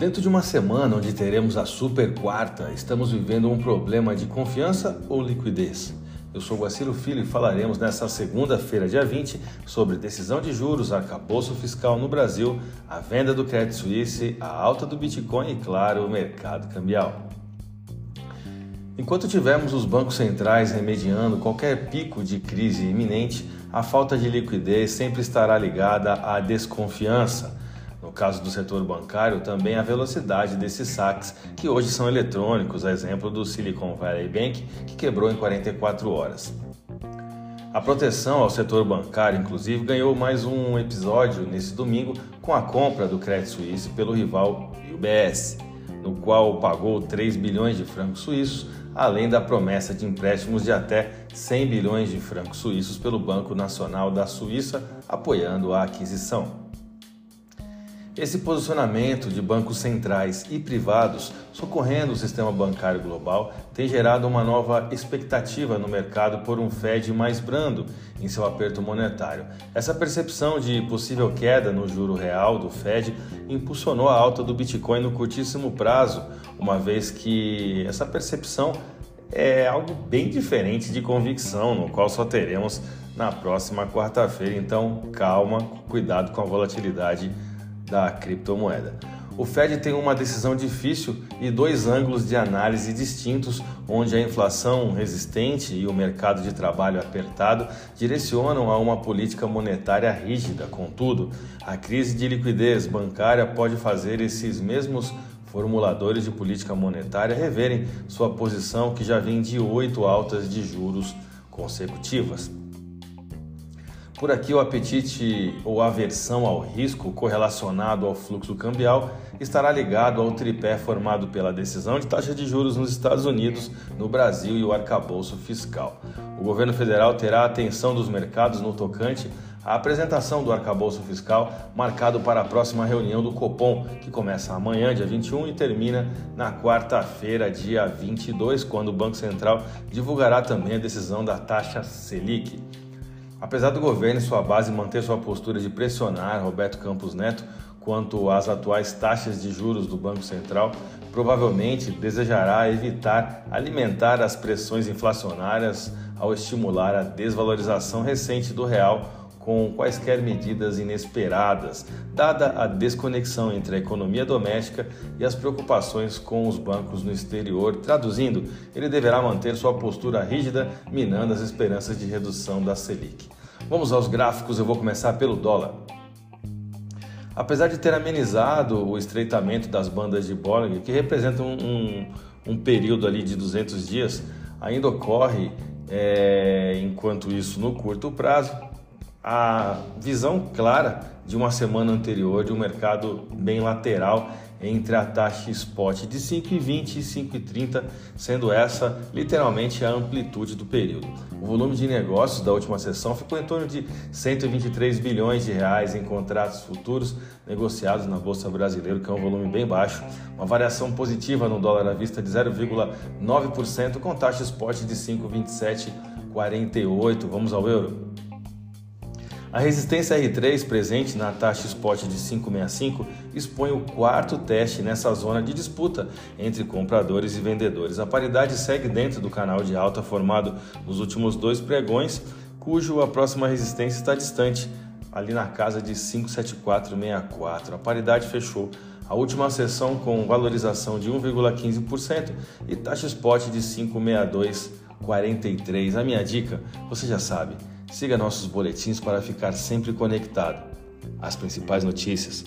Dentro de uma semana onde teremos a super quarta, estamos vivendo um problema de confiança ou liquidez? Eu sou Guaciro Filho e falaremos nesta segunda-feira, dia 20, sobre decisão de juros, arcabouço fiscal no Brasil, a venda do Credit Suisse, a alta do Bitcoin e, claro, o mercado cambial. Enquanto tivermos os bancos centrais remediando qualquer pico de crise iminente, a falta de liquidez sempre estará ligada à desconfiança no caso do setor bancário, também a velocidade desses saques, que hoje são eletrônicos, a exemplo do Silicon Valley Bank, que quebrou em 44 horas. A proteção ao setor bancário, inclusive, ganhou mais um episódio nesse domingo com a compra do Credit Suisse pelo rival UBS, no qual pagou 3 bilhões de francos suíços, além da promessa de empréstimos de até 100 bilhões de francos suíços pelo Banco Nacional da Suíça, apoiando a aquisição. Esse posicionamento de bancos centrais e privados socorrendo o sistema bancário global tem gerado uma nova expectativa no mercado por um Fed mais brando em seu aperto monetário. Essa percepção de possível queda no juro real do Fed impulsionou a alta do Bitcoin no curtíssimo prazo, uma vez que essa percepção é algo bem diferente de convicção, no qual só teremos na próxima quarta-feira. Então, calma, cuidado com a volatilidade da criptomoeda. O Fed tem uma decisão difícil e dois ângulos de análise distintos, onde a inflação resistente e o mercado de trabalho apertado direcionam a uma política monetária rígida. Contudo, a crise de liquidez bancária pode fazer esses mesmos formuladores de política monetária reverem sua posição que já vem de oito altas de juros consecutivas. Por aqui, o apetite ou aversão ao risco correlacionado ao fluxo cambial estará ligado ao tripé formado pela decisão de taxa de juros nos Estados Unidos, no Brasil e o arcabouço fiscal. O governo federal terá a atenção dos mercados no tocante à apresentação do arcabouço fiscal, marcado para a próxima reunião do Copom, que começa amanhã, dia 21, e termina na quarta-feira, dia 22, quando o Banco Central divulgará também a decisão da taxa Selic. Apesar do governo e sua base manter sua postura de pressionar Roberto Campos Neto quanto às atuais taxas de juros do Banco Central, provavelmente desejará evitar alimentar as pressões inflacionárias ao estimular a desvalorização recente do real com quaisquer medidas inesperadas, dada a desconexão entre a economia doméstica e as preocupações com os bancos no exterior. Traduzindo, ele deverá manter sua postura rígida, minando as esperanças de redução da Selic. Vamos aos gráficos, eu vou começar pelo dólar. Apesar de ter amenizado o estreitamento das bandas de Bollinger, que representam um, um, um período ali de 200 dias, ainda ocorre, é, enquanto isso, no curto prazo, a visão clara de uma semana anterior de um mercado bem lateral entre a taxa spot de 5,20 e 5,30, sendo essa literalmente a amplitude do período. O volume de negócios da última sessão ficou em torno de 123 bilhões de reais em contratos futuros negociados na bolsa brasileira, que é um volume bem baixo, uma variação positiva no dólar à vista de 0,9% com taxa spot de 5,2748. Vamos ao euro. A resistência R3 presente na taxa spot de 565 expõe o quarto teste nessa zona de disputa entre compradores e vendedores. A paridade segue dentro do canal de alta formado nos últimos dois pregões, cujo a próxima resistência está distante, ali na casa de 57464. A paridade fechou a última sessão com valorização de 1,15% e taxa spot de 56243. A minha dica, você já sabe, Siga nossos boletins para ficar sempre conectado. Às principais notícias